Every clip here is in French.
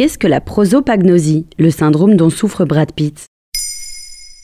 Qu'est-ce que la prosopagnosie, le syndrome dont souffre Brad Pitt?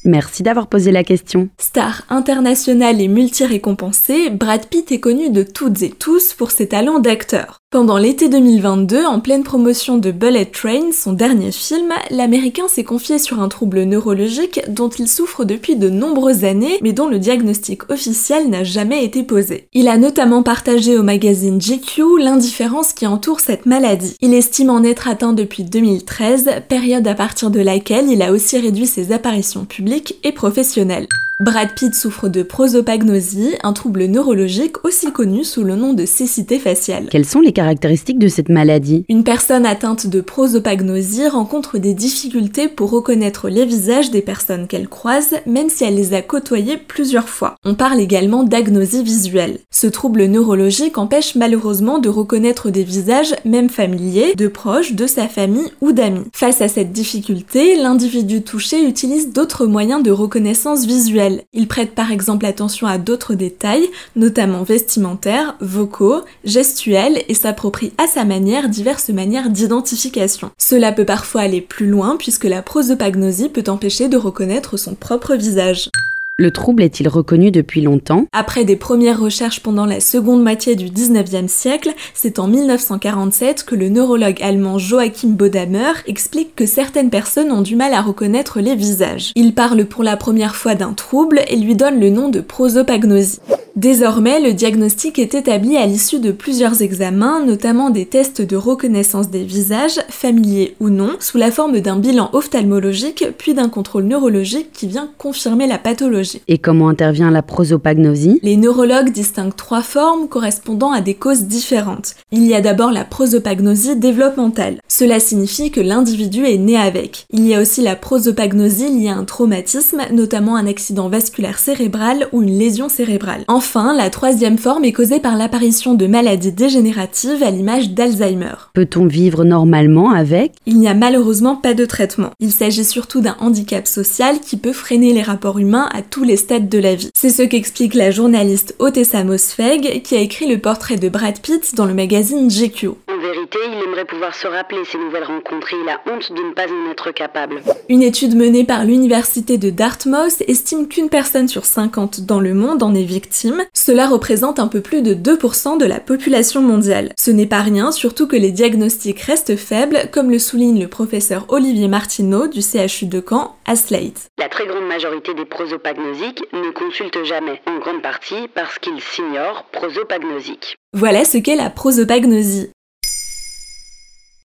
Merci d'avoir posé la question. Star international et multi-récompensé, Brad Pitt est connu de toutes et tous pour ses talents d'acteur. Pendant l'été 2022, en pleine promotion de Bullet Train, son dernier film, l'Américain s'est confié sur un trouble neurologique dont il souffre depuis de nombreuses années, mais dont le diagnostic officiel n'a jamais été posé. Il a notamment partagé au magazine GQ l'indifférence qui entoure cette maladie. Il estime en être atteint depuis 2013, période à partir de laquelle il a aussi réduit ses apparitions publiques et professionnelles. Brad Pitt souffre de prosopagnosie, un trouble neurologique aussi connu sous le nom de cécité faciale. Quelles sont les caractéristiques de cette maladie? Une personne atteinte de prosopagnosie rencontre des difficultés pour reconnaître les visages des personnes qu'elle croise, même si elle les a côtoyées plusieurs fois. On parle également d'agnosie visuelle. Ce trouble neurologique empêche malheureusement de reconnaître des visages, même familiers, de proches, de sa famille ou d'amis. Face à cette difficulté, l'individu touché utilise d'autres moyens de reconnaissance visuelle il prête par exemple attention à d'autres détails, notamment vestimentaires, vocaux, gestuels et s'approprie à sa manière diverses manières d'identification. Cela peut parfois aller plus loin puisque la prosopagnosie peut empêcher de reconnaître son propre visage. Le trouble est-il reconnu depuis longtemps? Après des premières recherches pendant la seconde moitié du 19e siècle, c'est en 1947 que le neurologue allemand Joachim Bodamer explique que certaines personnes ont du mal à reconnaître les visages. Il parle pour la première fois d'un trouble et lui donne le nom de prosopagnosie. Désormais, le diagnostic est établi à l'issue de plusieurs examens, notamment des tests de reconnaissance des visages, familiers ou non, sous la forme d'un bilan ophtalmologique, puis d'un contrôle neurologique qui vient confirmer la pathologie. Et comment intervient la prosopagnosie? Les neurologues distinguent trois formes correspondant à des causes différentes. Il y a d'abord la prosopagnosie développementale. Cela signifie que l'individu est né avec. Il y a aussi la prosopagnosie liée à un traumatisme, notamment un accident vasculaire cérébral ou une lésion cérébrale. Enfin, la troisième forme est causée par l'apparition de maladies dégénératives à l'image d'Alzheimer. Peut-on vivre normalement avec? Il n'y a malheureusement pas de traitement. Il s'agit surtout d'un handicap social qui peut freiner les rapports humains à tous les stades de la vie. C'est ce qu'explique la journaliste Otessa Mosfeg qui a écrit le portrait de Brad Pitt dans le magazine GQ. Il aimerait pouvoir se rappeler ces nouvelles rencontres et il a honte de ne pas en être capable. Une étude menée par l'université de Dartmouth estime qu'une personne sur 50 dans le monde en est victime cela représente un peu plus de 2% de la population mondiale. Ce n'est pas rien, surtout que les diagnostics restent faibles, comme le souligne le professeur Olivier Martineau du CHU de Caen à Slate. La très grande majorité des prosopagnosiques ne consultent jamais, en grande partie parce qu'ils s'ignorent prosopagnosiques. Voilà ce qu'est la prosopagnosie.